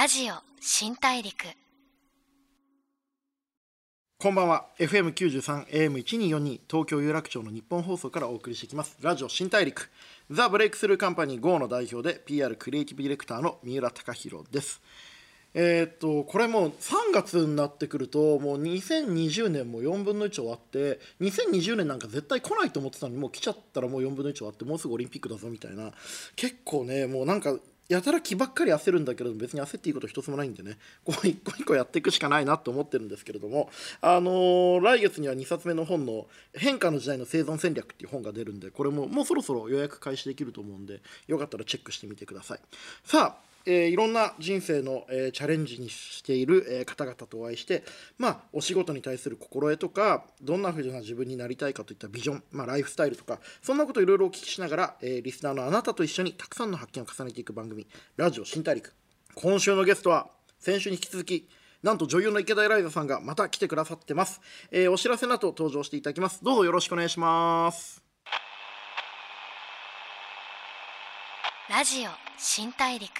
ラジオ新大陸。こんばんは。FM93 AM1242 東京有楽町の日本放送からお送りしてきます。ラジオ新大陸。ザ・ブレイクスルーカンパニー GO の代表で PR クリエイティブディレクターの三浦貴大です。えーっとこれもう3月になってくるともう2020年も4分の1終わって2020年なんか絶対来ないと思ってたのにもう来ちゃったらもう4分の1終わってもうすぐオリンピックだぞみたいな。結構ねもうなんかやたら気ばっかり焦るんだけれど別に焦っていいこと一つもないんでね。こう一個一個やっていくしかないなと思ってるんですけれども。あのー来月には2冊目の本の「変化の時代の生存戦略」っていう本が出るんでこれももうそろそろ予約開始できると思うんでよかったらチェックしてみてください。さあえーいろんな人生の、えーチャレンジにしている、えー方々とお会いして、まあ、お仕事に対する心得とかどんなふうな自分になりたいかといったビジョン、まあ、ライフスタイルとかそんなことをいろいろお聞きしながら、えーリスナーのあなたと一緒にたくさんの発見を重ねていく番組「ラジオ新大陸」今週のゲストは先週に引き続きなんと女優の池田エライザさんがまた来てくださってます、えーお知らせの後登場していただきます。どうぞよろしくお願いします。ラジオ新大陸。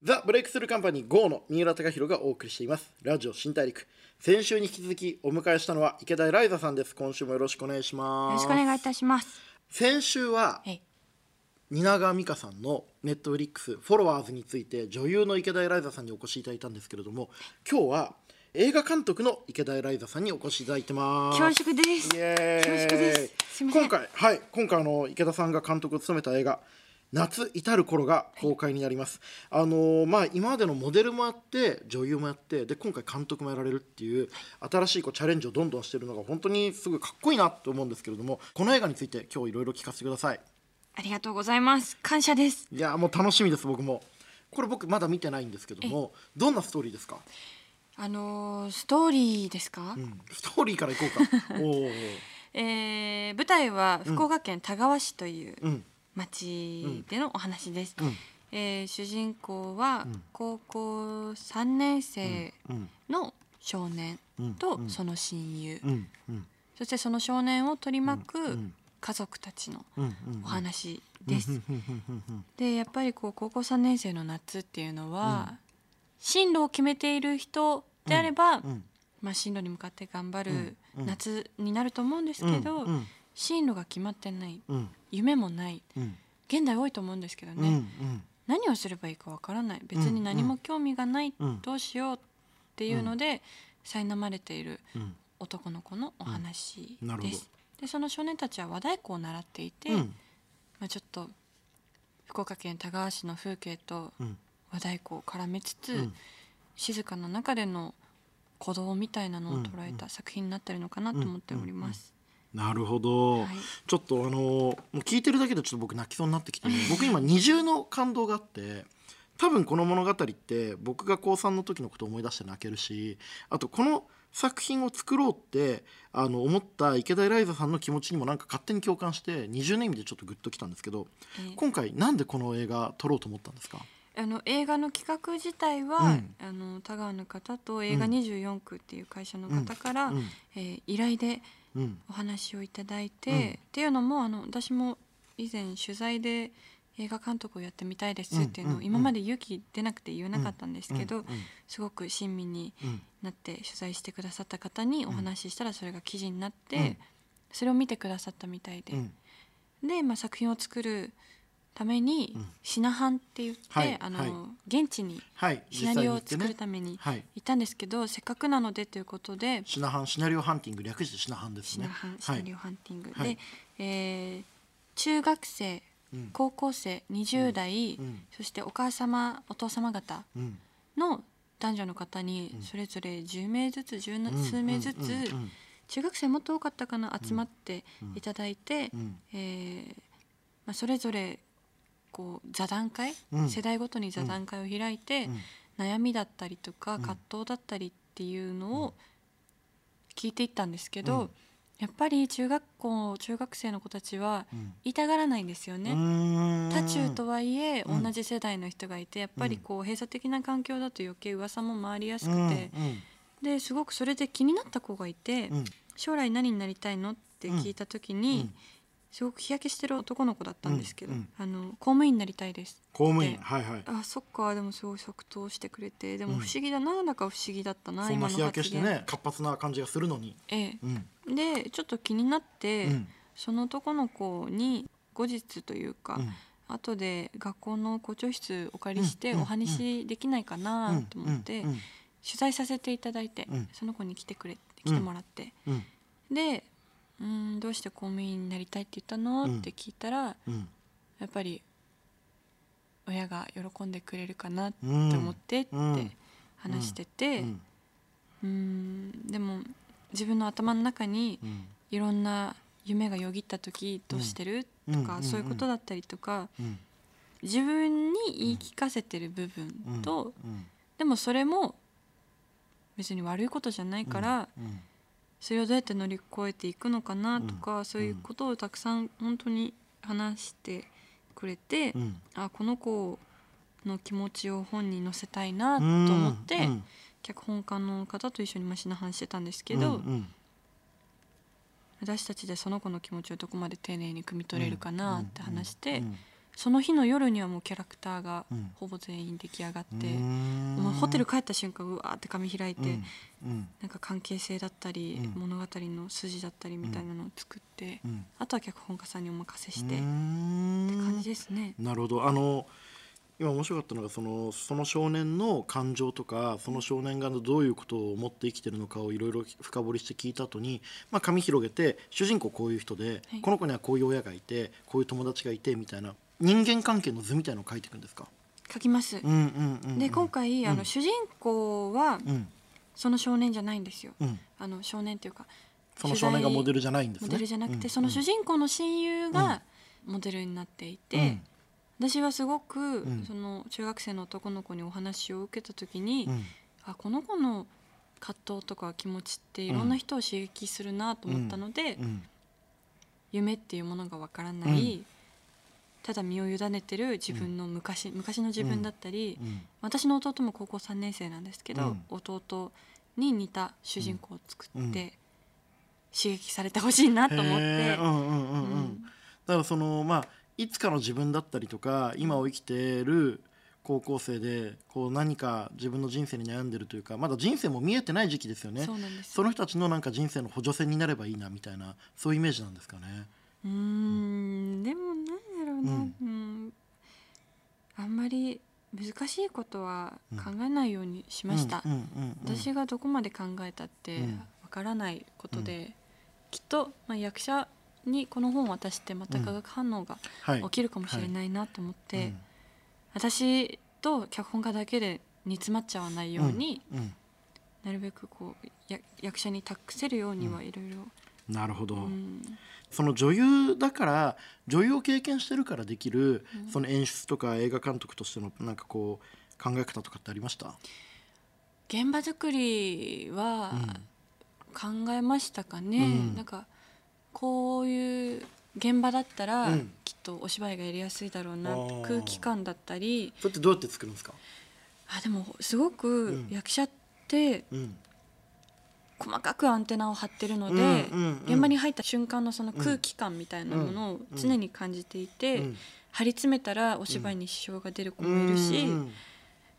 ザ・ブレイクスルーカンパニー GO の三浦貴大がお送りしています。ラジオ新大陸。先週に引き続きお迎えしたのは池田エライザさんです。今週もよろしくお願いしよます。ろしくお願いいたします。先週ははい。蜷川美香さんのネットフリックスフォロワーズについて女優の池田エライザさんにお越しいただいたんですけれども今日は映画監督の池田エライザさんにお越しいただいてます。恐縮です。恐縮です。すいません。今回はい。今回あの池田さんが監督を務めた映画夏至る頃が公開になります、あのーまあ今までのモデルもやって女優もやってで今回監督もやられるっていう新しいこうチャレンジをどんどんしてるのが本当にすごいかっこいいなと思うんですけれどもこの映画について今日いろいろ聞かせてください。ありがとうございます。感謝です。いやもう楽しみです僕も。これ僕まだ見てないんですけどもどんなストーリーですか、あのーストーリーですか？うん、ストーリーからいこうか。おおえー舞台は福岡県田川市といううん町でのお話です。うん。えー主人公はん。高校三年生うんの少年うん。とその親友、そしてその少年を取り巻うくん。家族たちのお話です。でやっぱりこう高校3年生の夏っていうのは、進路を決めている人であれば、うん。まあ、進路に向かって頑張る夏になると思うんですけど、進路が決まってない。うん。夢もない。うん。現代多いと思うんですけどうんね、何をすればいいかわからない。別に何も興味がない、うん。どうしようっていうので苛まれているうん。男の子のお話です。でその少年たちは和太鼓を習っていて、うん。まあ、ちょっと福岡県田川市の風景とうん。和太鼓を絡めつつ、うん。静かな中での鼓動みたいなのを捉えた作品になってるのかなと思っております。なるほど、はい。ちょっとあのもう聞いてるだけでちょっと僕泣きそうになってきて、僕今二重の感動があって多分この物語って僕が高3の時のことを思い出して泣けるしあとこの作品を作ろうってあの思った池田エライザさんの気持ちにもなんか勝手に共感して二重の意味でちょっとグッときたんですけど、えー今回なんでこの映画撮ろうと思ったんですか？あの映画の企画自体は、うん。あの田川の方と映画24区っていう会社の方から、うん。えー依頼でうんお話をいただいて、うん。っていうのもあの私も以前取材で映画監督をやってみたいですっていうのを今まで勇気出なくて言えなかったんですけど、すごく親身にうんなって取材してくださった方にお話ししたらそれが記事になって、うん。それを見てくださったみたいで、うん。で、まあ、作品を作るためにうん。シナハンって言って、はいあのはい。現地にはいシナリオを作るためにはい。行ったんですけど、せっかくなのでということでシナハンシナリオハンティング略してシナハンですね。シナハンシナリオハンティング、はい。で、えー中学生うん。高校生20代、うん。そしてお母様お父様方うん。の男女の方にそれぞれ10名ずつ十数名ずつ、中学生もっと多かったかな集まっていただいて、うん。えーまあ、それぞれこう座談会、うん。世代ごとに座談会を開いて、うん。悩みだったりとか葛藤だったりっていうのを聞いていったんですけど、うん。やっぱり中学校中学生の子たちはうん。言いたがらないんですよね。ね多中とはいえうん。同じ世代の人がいてやっぱりこう閉鎖的な環境だと余計噂も回りやすくうん。て、ですごくそれで気になった子がいて、うん。将来何になりたいの？って聞いた時に、すごく日焼けしてる男の子だったんですけど、うんうん。あの公務員になりたいです。公務員。ではいはい。あそっかでもすごい即答してくれてでもうん。不思議だ、なんだか不思議だったなそんな今の日焼けしてね活発な感じがするのに。えうん。え、でちょっと気になって、うん。その男の子に後日というか、うん。後で学校の校長室お借りしてうん。お話できないかなと思ってうん。うん。取材させていただいて、うん。その子に来てくれ来てもらって、うん。で「うんどうして公務員になりたいって言ったの?」うん。って聞いたらうん。やっぱり親が喜んでくれるかなってうん。思ってってうん。話しててうん。うんでも自分の頭の中にうん。いろんな夢がよぎった時どうしてる？うん。とかそういうことだったりとかうん。自分に言い聞かせてる部分とうん。でもそれも別に悪いことじゃないからうんそれをどうやって乗り越えていくのかなとうかそういうことをたくさん本当に話してくれてうん。あこの子の気持ちを本に載せたいなと思ってうん脚本家の方と一緒にマシな話してたんですけどうん私たちでその子の気持ちをどこまで丁寧に汲み取れるかなって話してうんその日の夜にはもうキャラクターがうん。ほぼ全員出来上がっうてん。もうホテル帰った瞬間うわーって紙開いてうん。うん。なんか関係性だったりうん。物語の筋だったりみたいなのを作ってうん。あとは脚本家さんにお任せしてうってん感じですね。なるほど。あの今面白かったのがそのその少年の感情とかその少年がどういうことを思って生きてるのかをいろいろ深掘りして聞いた後に、まあ、紙広げて主人公こういう人で、はい。この子にはこういう親がいてこういう友達がいてみたいな人間関係の図みたいのを書いていくんですか、書きます。うんうんうんうん、で今回あうん。の主人公はうん。その少年じゃないんですよ。うん、あの少年っていうかその少年がモデルルじゃないんですね。モデルじゃなくてうん。その主人公の親友がモデルになっていて私はすごくん。その中学生の男の子にお話を受けた時にうん。うんあこの子の葛藤とか気持ちっていろんな人を刺激するなと思ったので、うん。夢っていうものがわからない、うんただ身を委ねてる自分の昔、昔の自分だったり、うん。私の弟も高校3年生なんですけど、うん。弟に似た主人公を作って、うん。刺激されてほしいなと思って、だからそのまあいつかの自分だったりとか今を生きてる高校生でこう何か自分の人生に悩んでるというかまだ人生も見えてない時期ですよね。そうなんです。その人たちのなんか人生の補助線になればいいなみたいなそういうイメージなんですかね。うーん。でもなんだろうん。うん。あんまり難しいことは考えないようにしました、私がどこまで考えたってうん。わからないことで、きっと、まあ、役者にこの本を渡してまた化学反応がはい。起きるかもしれないなと思って、うん私と脚本家だけで煮詰まっちゃわないように、うん。なるべくこうや役者に託せるようにはいろいろなるほど、うん。その女優だから女優を経験してるからできる、うん。その演出とか映画監督としてのなんかこう考え方とかってありました、現場作りは考えましたかね、うん。なんかこういう現場だったら、うん。きっとお芝居がやりやすいだろうな空気感だったり。それってどうやって作るんですか、あでもすごくうん。役者ってうん細かくアンテナを張ってるので、うんうんうん。現場に入った瞬間のその空気感みたいなものを常に感じていて、うん。張り詰めたらお芝居に支障が出る子もいるし、うん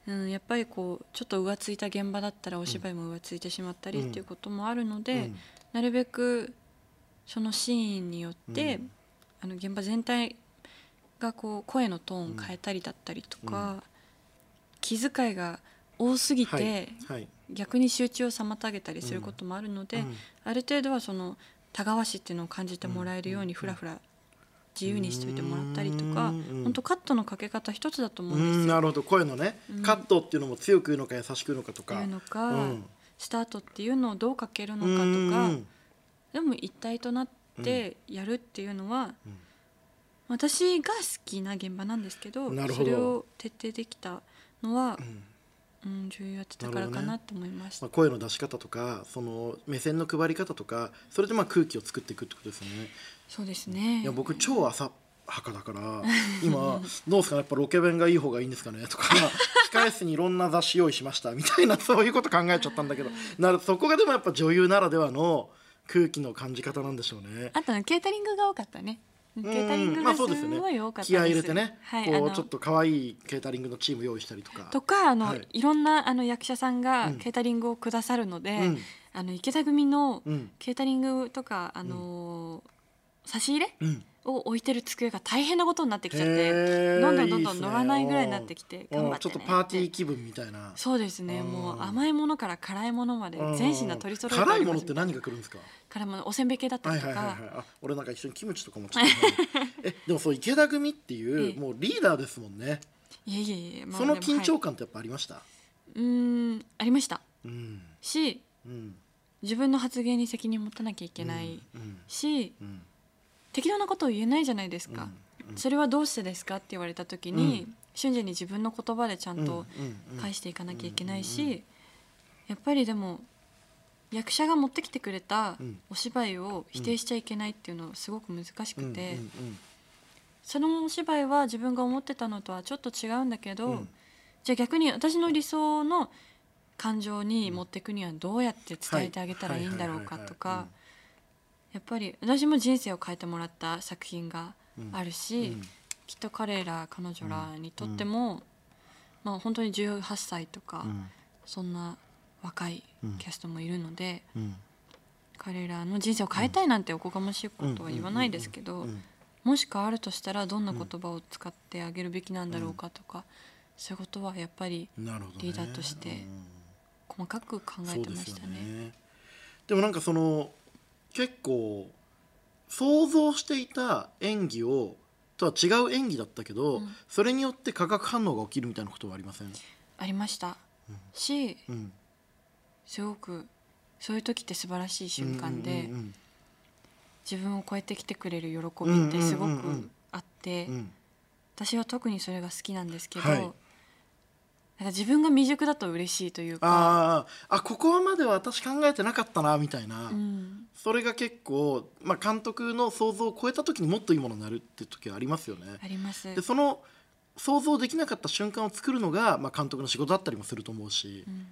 うん、やっぱりこうちょっと浮ついた現場だったらお芝居も浮ついてしまったりっていうこともあるので、うん。なるべくそのシーンによって、うん。あの現場全体がこう声のトーンを変えたりだったりとか、気遣いが多すぎて、はいはい逆に集中を妨げたりすることもあるので、うんある程度はその田川市っていうのを感じてもらえるようにふらふら自由にしといてもらったりとかうん本当カットのかけ方一つだと思ううんですよ。んなるほど。声のね、うん。カットっていうのも強く言うのか優しく言うのかとかうのか、うんスタートっていうのをどうかけるのかとか、うんでも一体となってやるっていうのは、私が好きな現場なんですけど。それを徹底できたのはう、んうん、女優やってたからかなって思いました。まあ、声の出し方とかその目線の配り方とかそれでまあ空気を作っていくってことですよね。そうですねいや僕超浅はかだから今 どうですかねやっぱロケ弁がいい方がいいんですかねとか 控え室にいろんな雑誌用意しましたみたいなそういうこと考えちゃったんだけどなるそこがでもやっぱ女優ならではの空気の感じ方なんでしょうね。あとねケータリングが多かったねケータリングがすごい多かったです、気合い入れてね、はい、こうちょっと可愛いケータリングのチーム用意したりとか。とかあの、はい。い、ろんなあの役者さんがうん。ケータリングをくださるので、うん。あの池田組のうん。ケータリングとか、あのー差し入れうんを置いてる机が大変なことになってきちゃっへてーどんどんどんどん乗らないぐらいになってきて頑張ってね。ちょっとパーティー気分みたいな。そうですね。うん。もう甘いものから辛いものまでうん。全品が取り揃えて。辛いものって何が来るんですか？辛いものおせんべい系だったはいりとか、はいはいはいあ俺なんか一緒にキムチとかもちょっとね えでもそう池田組っていう、ええ。もうリーダーですもんね、いえいえいえ、まあその緊張感ってやっぱありました、うーんありました。うん。しうん。自分の発言に責任持たなきゃいけないうん。し、うん適当なことを言えないじゃないですか、うんそれはどうしてですかって言われた時に、うん。瞬時に自分の言葉でちゃんと返していかなきゃいけないし、やっぱりでも役者が持ってきてくれたうん。お芝居を否定しちゃいけないっていうのはすごく難しくて、そのお芝居は自分が思ってたのとはちょっと違うんだけど、うん。じゃあ逆に私の理想の感情に持っていくにはどうやって伝えてあげたらいいんだろうかとかやっぱり私も人生を変えてもらった作品があるし、うん。きっと彼ら彼女らにとっても、まあ本当に18歳とか、うん。そんな若いキャストもいるので、うん。彼らの人生を変えたいなんておこがましいことは言わないですけど、うん。もし変わるとしたらどんな言葉を使ってあげるべきなんだろうかとか、そういうことはやっぱりリーダーとしてうん。細かく考えてましたね。でもなんかその結構想像していた演技をとは違う演技だったけど、うん。それによって化学反応が起きるみたいなことはありません、ありました、しうん、すごくそういう時って素晴らしい瞬間で、うんうん自分を超えてきてくれる喜びってすごうんうんうんうんくあって、うん。うん私は特にそれが好きなんですけど、はいなんか自分が未熟だと嬉しいというか、あーあここまでは私考えてなかったなみたいな、うん、それが結構、まあ、監督の想像を超えた時にもっといいものになるって時はありますよね。あります。で。その想像できなかった瞬間を作るのが、まあ、監督の仕事だったりもすると思うし、うん。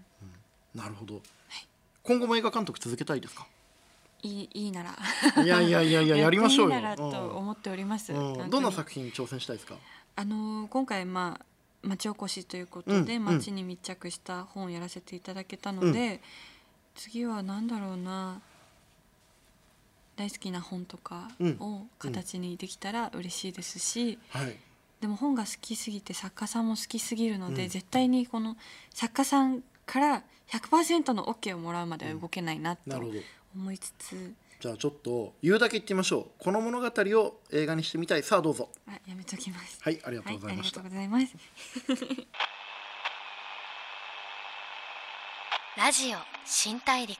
なるほど、今後も映画監督続けたいですか？いいいいなら。いやいやいやいや やりましょうよ。いいならと思っております。どんな作品に挑戦したいですか？あのー今回まあ町おこしということで、うん町に密着した本をやらせていただけたので、次は何だろうな大好きな本とかを形にできたら嬉しいですし、はい。でも本が好きすぎて作家さんも好きすぎるので、うん。絶対にこの作家さんから100%の OK をもらうまでは動けないなと思いつつ、じゃあちょっと言うだけ言ってみましょう。この物語を映画にしてみたい。さあどうぞ。あやめときます。はいありがとはい、ありがうございました、とうございます。ラジオ新大陸。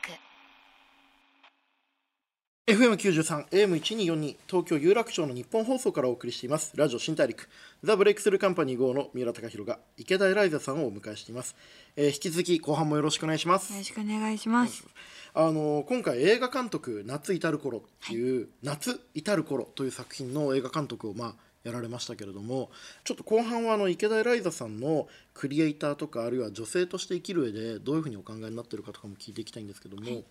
FM93 AM1242 東京有楽町の日本放送からお送りしています。ラジオ新大陸。ザ・ブレイクスルーカンパニー GO の三浦貴大が池田エライザさんをお迎えしています、えー引き続き後半もよろしくお願いします。よろしくお願いします。あの今回映画監督「夏至る頃」っていう「夏至る頃」という作品の映画監督をまあやられましたけれどもちょっと後半はあの池田エライザさんのクリエイターとかあるいは女性として生きる上でどういうふうにお考えになってるかとかも聞いていきたいんですけども、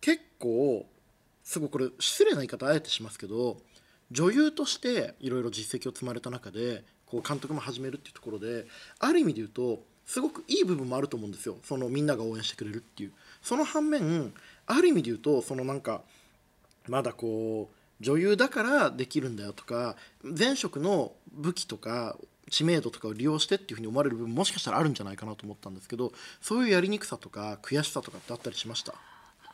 結構すごいこれ失礼な言い方あえてしますけど女優としていろいろ実績を積まれた中でこう監督も始めるっていうところである意味で言うとすごくいい部分もあると思うんですよ。そのみんなが応援してくれるっていう。その反面ある意味で言うとそのなんかまだこう女優だからできるんだよとか前職の武器とか知名度とかを利用してっていうふうに思われる部分もしかしたらあるんじゃないかなと思ったんですけどそういうやりにくさとか悔しさとかってあったりしました？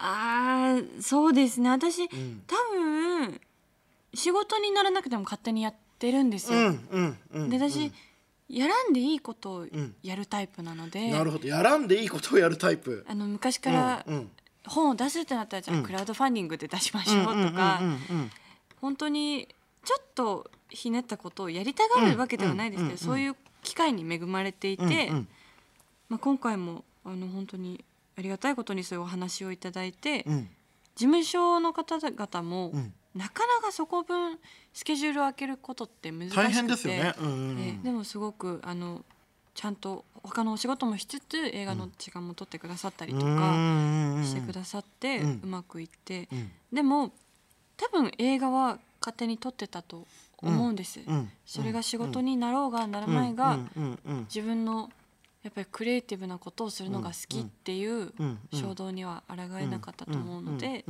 ああ、そうですね。私、ん。多分仕事にならなくても勝手にやってるんですよ。うんうんうんで私、やらんでいいことをん。やるタイプなので、なるほど。やらんでいいことをやるタイプ。あの昔からうんうん本を出すってなったらじゃあうん。クラウドファンディングで出しましょうとか、本当にちょっとひねったことをやりたがるわけではないですけど、うんそういう機会に恵まれていて、まあ、今回もあの本当にありがたいことにそういうお話をいただいて、うん。事務所の方々も、うん。なかなかそこ分スケジュールを空けることって難しくて大変ですよね。でもすごくあのちゃんと他のお仕事もしつつ映画の時間も取ってくださったりとかしてくださって、うまくいって、うん。でも多分映画は勝手に取ってたと思うんです、うん。それが仕事になろうがならないが、自分のやっぱりクリエイティブなことをするのが好きっていう衝動には抗えなかったと思うので、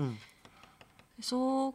そっ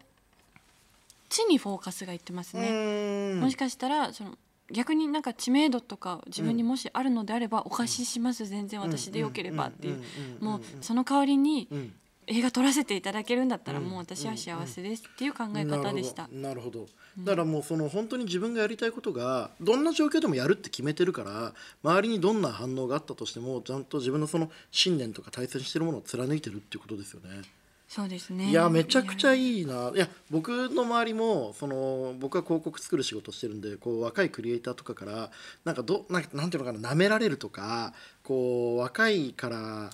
ちにフォーカスがいってますね。うん。もしかしたらその逆になんか知名度とか自分にもしあるのであればお貸しします全然私でよければっていうもうその代わりにうん映画撮らせていただけるんだったらうんもう私は幸せですっていう考え方でした。なるほどなるほどだからもうその本当に自分がやりたいことがどんな状況でもやるって決めてるから周りにどんな反応があったとしてもちゃんと自分のその信念とか大切にしてるものを貫いてるっていうことですよね。そうですね。いやめちゃくちゃい。いないや僕の周りもその僕は広告作る仕事してるんでこう若いクリエイターとかからなんかどなんなんていうのかな舐められるとかこう若いから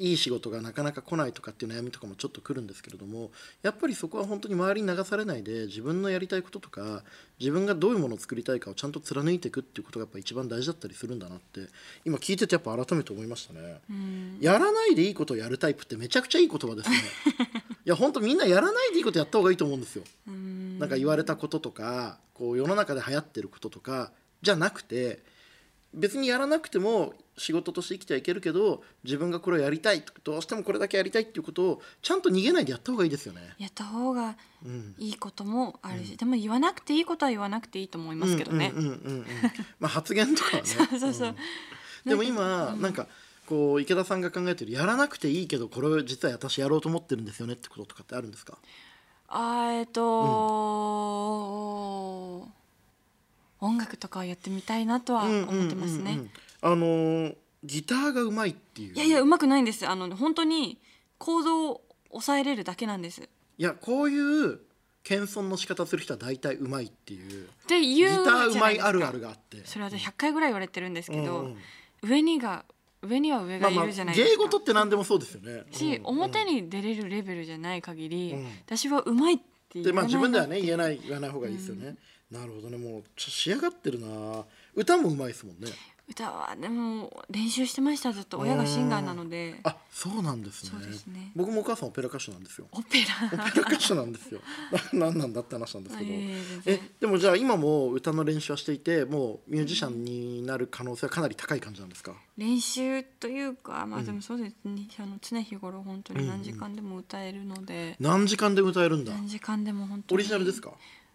いい仕事がなかなか来ないとかっていう悩みとかもちょっと来るんですけれどもやっぱりそこは本当に周りに流されないで自分のやりたいこととか自分がどういうものを作りたいかをちゃんと貫いていくっていうことがやっぱ一番大事だったりするんだなって今聞いててやっぱ改めて思いましたね。うん。やらないでいいことをやるタイプってめちゃくちゃいい言葉ですね。いや本当みんなやらないでいいことやった方がいいと思うんですよ。うん。なんか言われたこととかこう世の中で流行ってることとかじゃなくて別にやらなくても仕事として生きてはいけるけど自分がこれをやりたいどうしてもこれだけやりたいっていうことをちゃんと逃げないでやった方がいいですよね。やった方がうん。いいこともあるし、でも言わなくていいことは言わなくていいと思いますけどね。うんうんうんうんうん。まあ発言とかはね。そうそうそう。でも今なんかこう池田さんが考えてるやらなくていいけどこれを実は私やろうと思ってるんですよねってこととかってあるんですか？あーえっと、音楽とかをやってみたいなとは思ってますね。うんうんうんうんあのーギターがうまいっていう。いやいやうまくないんです。あの本当に行動を抑えれるだけなんです。っいやこういう謙遜の仕方する人は大体うまいっていう。てギターうまいあるあるがあって。それは100回ぐらい言われてるんですけど、うんうん。上にが上には上がいまあまあるじゃないですか。芸事って何でもそうですよね。し、うん表に出れるレベルじゃない限り、うん。私はうまいって言でまあ自分ではね言えない言わない方がいいですよね、なるほどね。もうちょ仕上がってるな。歌もうまいですもんね歌はでも練習してました。ずっと親がシンガーなので。あそうなんですね。そうですね。僕もお母さんオペラ歌手なんですよ。オペオラペラ歌手なんですよ。ななんだって話なんですけど、いえでもじゃあ今も歌の練習はしていてもうミュージシャンになる可能性はかなり高い感じなんですか？練習というかまあでもそうですね、あの常日頃本当に何時間でも歌えるので、何時間で歌えるんだ。何時間でも本当に。オリジナルですか？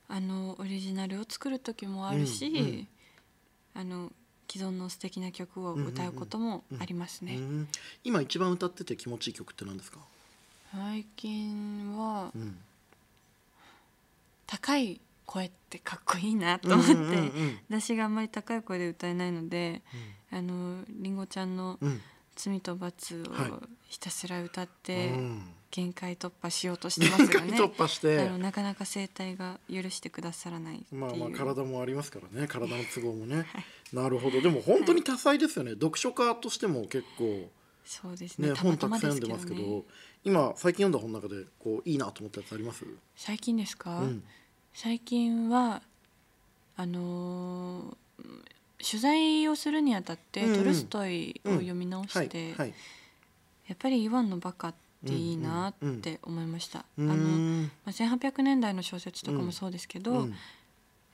あのオリジナルを作る時もあるし、うんうん。あの既存の素敵な曲を歌うこともありますね、うん今一番歌ってて気持ちいい曲って何ですか、最近はうん、高い声ってかっこいいなと思って、うんうんうん私があんまり高い声で歌えないので、あのりんごちゃんのうん「罪と罰」はい。をひたすら歌ってうん限界突破しようとしてますよね。突破して。あのなかなか声帯が許してくださらない。まあまあ体もありますからね。体の都合もね、なるほど。でも本当に多彩ですよね、読書家としても結構そうですね。ね本たくさん読んでますけどね。今最近読んだ本の中でこういいなと思ったやつあります？最近ですか？うん。最近はあのー取材をするにあたって、うんうん。トルストイを読み直して、はい。はい。やっぱりイワンのバカっていいなって思いました。あのまあ、1800年代の小説とかもそうですけど、うん。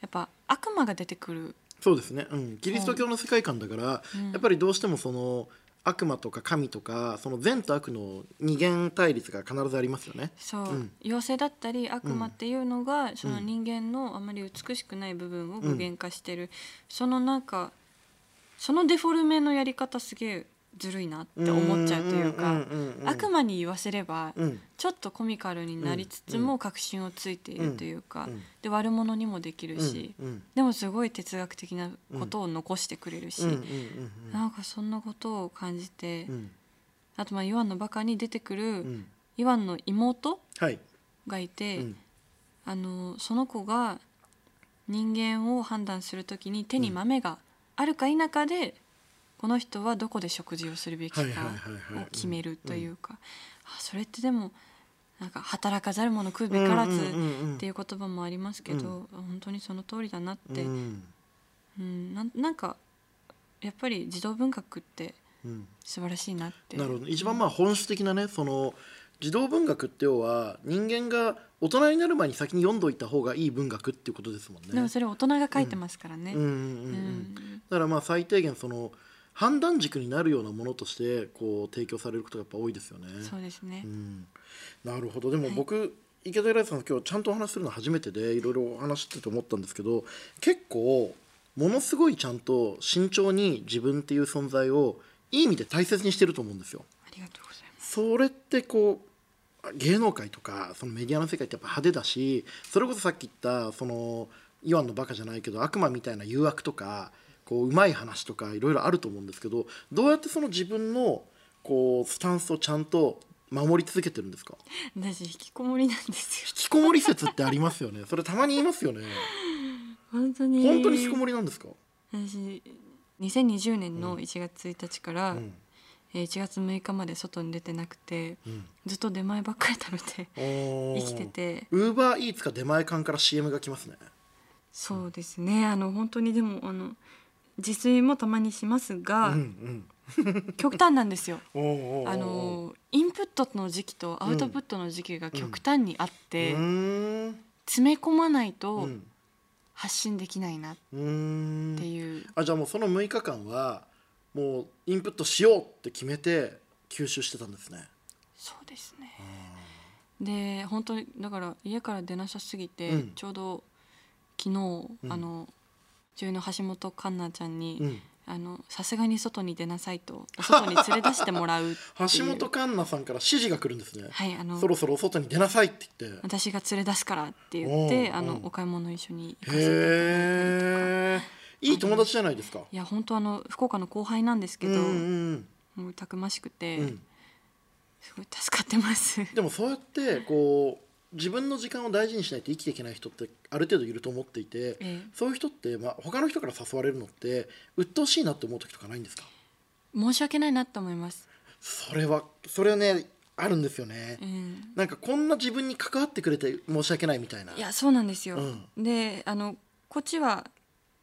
やっぱ悪魔が出てくる。そうですね、うん、キリスト教の世界観だから、うん。やっぱりどうしてもその悪魔とか神とかその善と悪の二元対立が必ずありますよね。そう、うん。妖精だったり悪魔っていうのが、その人間のあまり美しくない部分を具現化してる、そのなんかそのデフォルメのやり方すげえずるいなって思っちゃうというか、悪魔に言わせれば、うん。ちょっとコミカルになりつつも確信をついているというか、うん。で悪者にもできるし、でもすごい哲学的なことを残してくれるし、なんかそんなことを感じて、あとまあイワンのバカに出てくる、うん。イワンの妹はい、がいて、うん。あのその子が人間を判断するときに手に豆があるか否かで、この人はどこで食事をするべきかを決めるというか、あそれってでもなんか働かざる者食うべからずうんうんうんうん。っていう言葉もありますけど、本当にその通りだなって、ううん。んなんなんかやっぱり児童文学ってうん。素晴らしいなって。なるほど。一番まあ本質的なねその児童文学って要は人間が大人になる前に先に読んどいた方がいい文学っていうことですもんね。でもそれ大人が書いてますからね、うんうんうんううんん。だからまあ最低限その判断軸になるようなものとしてこう提供されることがやっぱ多いですよね。そうですね、うん、なるほど。でも僕、池田ライさん今日ちゃんとお話しするの初めてでいろいろお話してて思ったんですけど結構ものすごいちゃんと慎重に自分っていう存在をいい意味で大切にしてると思うんですよ。ありがとうございます。それってこう芸能界とかそのメディアの世界ってやっぱ派手だしそれこそさっき言ったそのイワンのバカじゃないけど悪魔みたいな誘惑とかこううまい話とかいろいろあると思うんですけどどうやってその自分のこうスタンスをちゃんと守り続けてるんですか？私引きこもりなんですよ。引きこもり説ってありますよね。それたまに言いますよね。本当に。本当に引きこもりなんですか、私2020年の1月1日から、うん。えー1月6日まで外に出てなくてうん。ずっと出前ばっかり食べて生生きてて。ウーバーイーツか出前館から CM が来ますね。そうですね。あの本当にでもあの自炊もたまにしますが、うん極端なんですよ。うんおーおーおーあのインプットの時期とアウトプットの時期が極端にあって、うーん。詰め込まないとうん。発信できないなっていう、あじゃあもうその6日間はもうインプットしようって決めて吸収してたんですね。そうですね。で本当にだから家から出なさすぎて、うん。ちょうど昨日、うん。あの女優の橋本環奈ちゃんに、うん、あのさすがに外に出なさいとお外に連れ出してもらう 橋本環奈さんから指示が来るんですね。はいあのそろそろお外に出なさいって言って。私が連れ出すからって言ってあのお買い物一緒に行かせていただいたりとか。いい友達じゃないですか。いや本当あの福岡の後輩なんですけど、うんうんもうたくましくて、うん。すごい助かってます。でもそうやってこう自分の時間を大事にしないと生きていけない人ってある程度いると思っていて、ええそういう人ってまあ他の人から誘われるのって鬱陶しいなって思う時とかないんですか？申し訳ないなと思います。それはそれはねあるんですよね。うん、なんかこんな自分に関わってくれて申し訳ないみたいな。いやそうなんですよ。うであのこっちは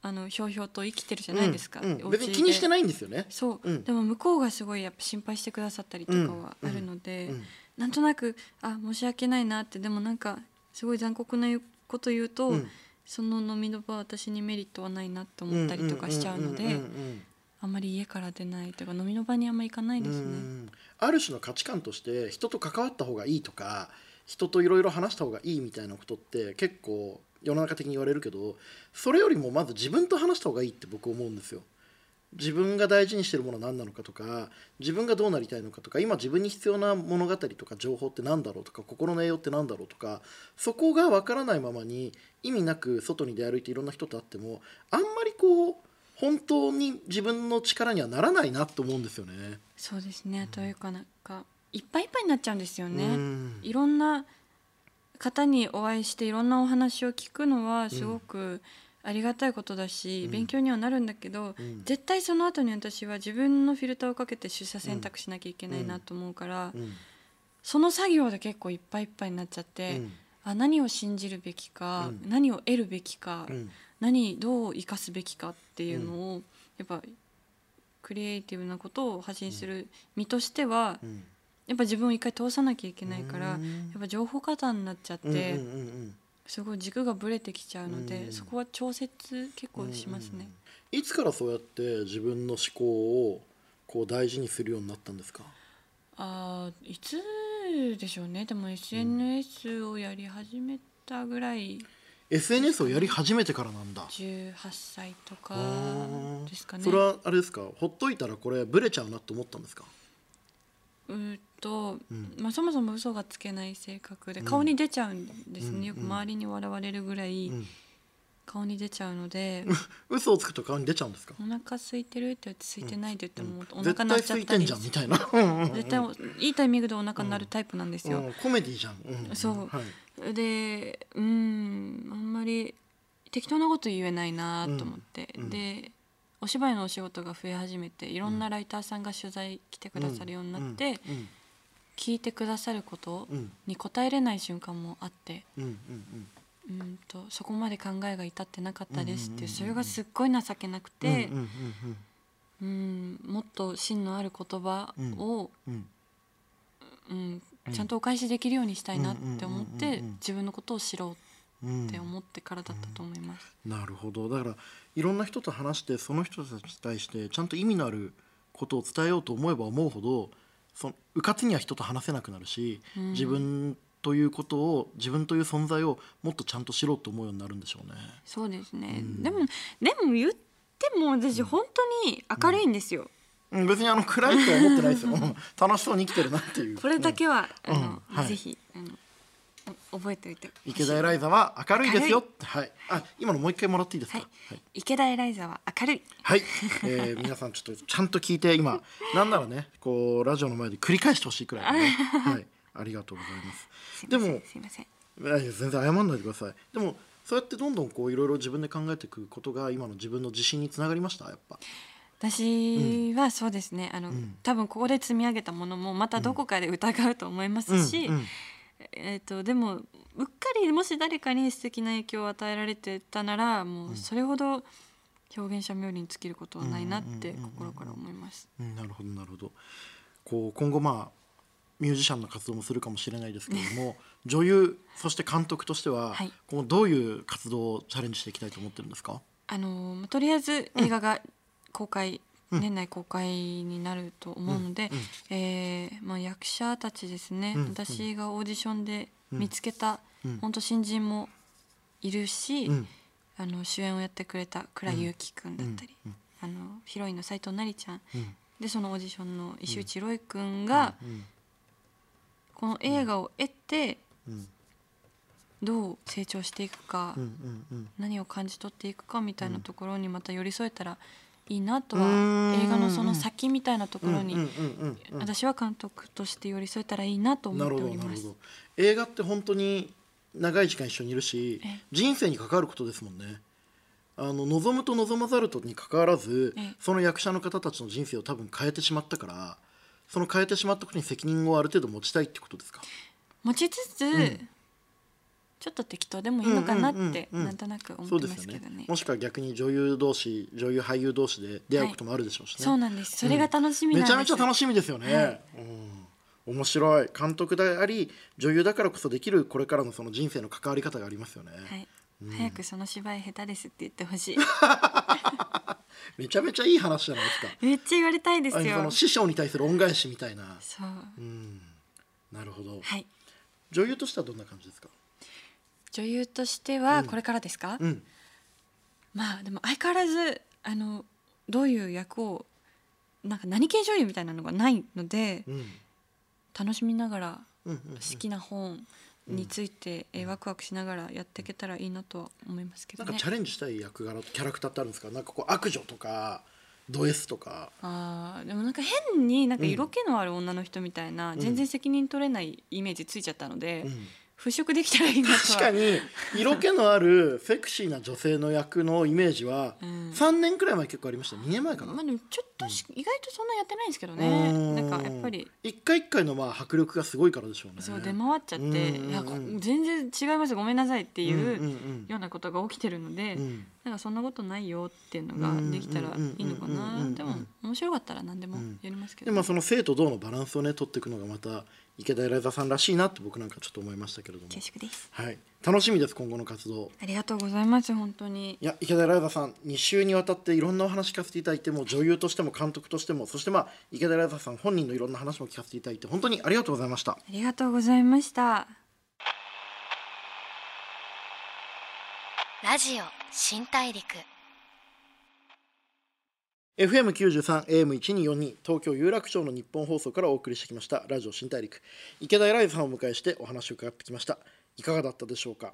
あのひょうひょうと生きてるじゃないですか。うんうん別に気にしてい。ないんですよね。そう、うんでも向こうがすごいやっぱ心配してくださったりとかはあるので、うんなんとなくあ申し訳ないなってでもなんかすごい残酷なこと言うと、うんその飲みの場は私にメリットはないなって思ったりとかしちゃうのであんまり家から出ないというか飲みの場にあんまり行かないですね。ある種の価値観として人と関わった方がいいとか人といろいろ話した方がいいみたいなことって結構世の中的に言われるけどそれよりもまず自分と話した方がいいって僕思うんですよ。自分が大事にしてるものは何なのかとか自分がどうなりたいのかとか今自分に必要な物語とか情報って何だろうとか心の栄養って何だろうとかそこが分からないままに意味なく外に出歩いていろんな人と会ってもあんまりこう本当に自分の力にはならないなと思うんですよね。そうですね、というかなんかいっぱいいっぱいになっちゃうんですよね。うんいろんな方にお会いしていろんなお話を聞くのはすごくありがたいことだし、うん。勉強にはなるんだけど、うん。絶対その後に私は自分のフィルターをかけて取捨選択しなきゃいけないなと思うから、うん。その作業で結構いっぱいいっぱいになっちゃって、うん。あ何を信じるべきか、うん。何を得るべきか、うん。何どう生かすべきかっていうのを、やっぱクリエイティブなことを発信する身としては、うん。やっぱ自分を一回通さなきゃいけないから、うん。やっぱ情報過多になっちゃって、うんうんうんすごい軸がぶれてきちゃうので、うんそこは調節結構しますね。いつからそうやって自分の思考をこう大事にするようになったんですか？あーいつでしょうねでも SNS をやり始めたぐらい SNS をやり始めてからなんだ。18歳とかですかね。それはあれですか？ほっといたらこれブレちゃうなと思ったんですか？うーっと、うん。まあ、そもそも嘘がつけない性格でうん。顔に出ちゃうんですね、うん。よく周りに笑われるぐらいうん。顔に出ちゃうので、嘘をつくと顔に出ちゃうんですか？お腹空いてるって言って空いてないって言っても、お腹鳴っちゃったり空いてんじゃんみたいな。うん。うんうん絶対いいタイミングでお腹鳴るタイプなんですよ。うん。コメディじゃん。うん。そう。はい。でうんあんまり適当なこと言えないなと思って、でお芝居のお仕事が増え始めていろんなライターさんが取材来てくださるようになって、うん聞いてくださることうん。に答えれない瞬間もあって。うんうんうん。とそこまで考えが至ってなかったですってそれがすっごい情けなくうんてうんもっと芯のある言葉を、うんちゃんとお返しできるようにしたいなって思って自分のことを知ろううんって思ってからだったと思います。なるほど。だからいろんな人と話してその人たちに対してちゃんと意味のあることを伝えようと思えば思うほどそのうかつには人と話せなくなるし、うん。自分ということを自分という存在をもっとちゃんと知ろうと思うようになるんでしょうね。そうですね、うん。でもでも言っても私本当に明るいんですよ、うん、別にあの暗いとは思ってないですよ。うん。楽しそうに生きてるなっていう。これだけは、うん。あの、うんはい。ぜひあのお覚えておいて。池田エライザは明るいですよ。はい。あ今のもう一回もらっていいですか？はい、池田エライザは明るい。はい、えー皆さんちょっとちゃんと聞いて今なんならねこうラジオの前で繰り返してほしいくらいでね、はい、ありがとうございます。でもすいません。全然謝んないでください。でもそうやってどんどんこういろいろ自分で考えていくことが今の自分の自信につながりました？やっぱ。私はそうですね。あの、ん。多分ここで積み上げたものもまたどこかで疑うと思いますし、うんうんえー、とでもうっかりもし誰かに素敵な影響を与えられてたならもうそれほど表現者冥利に尽きることはないなって心から思います。うん、なるほどなるほど。こう今後まあミュージシャンの活動もするかもしれないですけれども女優そして監督としては、はい。今後どういう活動をチャレンジしていきたいと思ってるんですか？あのまあとりあえず映画が公開、うん年内公開になると思うので、うんうん。えーまあ、役者たちですね、うん私がオーディションで見つけた、うん。本当新人もいるし、うん。あの主演をやってくれた倉優樹くんだったり、うんあのヒロインの斉藤成ちゃん。うん。でそのオーディションの石内ロイくんが、うんこの映画を得てうん。どう成長していくか、うんうんうん。何を感じ取っていくかみたいなところにまた寄り添えたらいいなとは、映画のその先みたいなところに、私は監督として寄り添えたらいいなと思っております。映画って本当に長い時間一緒にいるしええ。人生に関わることですもんね。あの望むと望まざるとに関わらずええ。その役者の方たちの人生を多分変えてしまったからその変えてしまったことに責任をある程度持ちたいってことですか？持ちつつ、んちょっと適当でもいいのかなってうんうんうんうんなんとなく思ってますすけどね。よねもしくは逆に女優同士女優俳優同士で出会うこともあるでしょうしね、そうなんです。それが楽しみなんです。めちゃめちゃ楽しみですよね、はいうん、面白い監督であり女優だからこそできるこれからのその人生の関わり方がありますよね、はい。早くその芝居下手ですって言ってほしい。めちゃめちゃいい話じゃないですかめっちゃ言われたいですあのそよの。師匠に対する恩返しみたいなそう。うんなるほど、はい。女優としてはどんな感じですか？女優としてはこれからですか？うん。まあでも相変わらずあのどういう役をなんか何系女優みたいなのがないのでうん。楽しみながらうんうん好きな本について、えーワクワクしながらやっていけたらいいなとは思いますけどね。なんかチ。ャレンジしたい役柄キャラクターってあるんですか？なんかこう悪女とかド S とか。あーでもなんか変になんか色気のある女の人みたいな、ん。全然責任取れないイメージついちゃったので、うん払拭できたらいいな確かに色気のあるセクシーな女性の役のイメージはうん。3年くらい前結構ありました。2年前かな、まあでもちょっとし、意外とそんなやってないんですけどうねん。なんかやっぱり。一回一回のまあ迫力がすごいからでしょうね。そう出回っちゃって、うん。うんうんいやこ全然違います。ごめんなさいっていうんうんううん。ようなことが起きてるので、うん。なんかそんなことないよっていうのができたらいいのかうんうんうんうんうんなでも面白かったら何でもやりますけど、でまあその生と動のバランスをね取っていくのがまた池田エライザさんらしいなって僕なんかちょっと思いましたけれども。恐縮です。はい。楽しみです今後の活動。ありがとうございます本当に。いや池田エライザさん2週にわたっていろんなお話聞かせていただいても女優としても監督としてもそしてまあ池田エライザさん本人のいろんな話も聞かせていただいて本当にありがとうございました。ありがとうございました。ラジオ新大陸 FM93 AM1242 東京有楽町の日本放送からお送りしてきましたラジオ新大陸。池田エライさんをお迎えしてお話を伺ってきました。いかがだったでしょうか？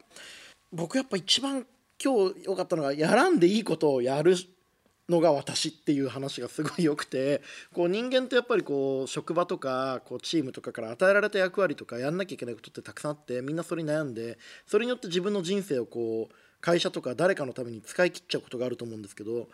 僕やっぱ一番今日良かったのがやらんでいいことをやるのが私っていう話がすごい良くてこう人間ってやっぱりこう職場とかこうチームとかから与えられた役割とかやんなきゃいけないことってたくさんあってみんなそれに悩んでそれによって自分の人生をこう会社とか誰かのために使い切っちゃうことがあると思うんですけど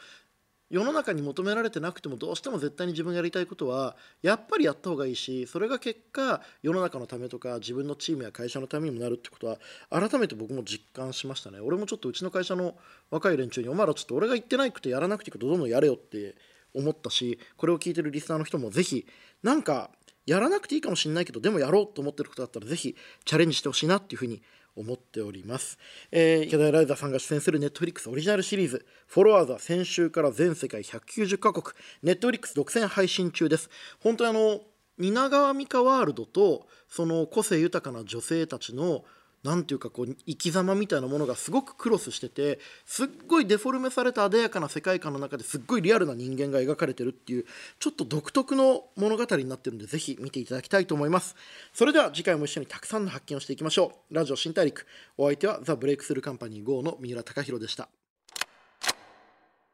世の中に求められてなくてもどうしても絶対に自分がやりたいことはやっぱりやった方がいいしそれが結果世の中のためとか自分のチームや会社のためにもなるってことは改めて僕も実感しましたね。俺もちょっとうちの会社の若い連中にお前らちょっと俺が言ってないくてやらなくていいことどんどんやれよって思ったしこれを聞いてるリスナーの人もぜひなんかやらなくていいかもしれないけどでもやろうと思ってることだったらぜひチャレンジしてほしいなっていうふうに思っております、えー、池田ライザーさんが出演するネットフリックスオリジナルシリーズ「フォロワーズ」は先週から全世界190カ国ネットフリックス独占配信中です。本当にあの蜷川美香ワールドとその個性豊かな女性たちのなんていうかこう生き様みたいなものがすごくクロスしててすっごいデフォルメされた艶やかな世界観の中ですっごいリアルな人間が描かれてるっていうちょっと独特の物語になってるんでぜひ見ていただきたいと思います。それでは次回も一緒にたくさんの発見をしていきましょう。ラジオ新大陸。お相手はザ・ブレイクスルーカンパニー GO の三浦貴大でした。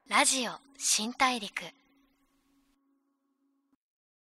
ラジオ新大陸。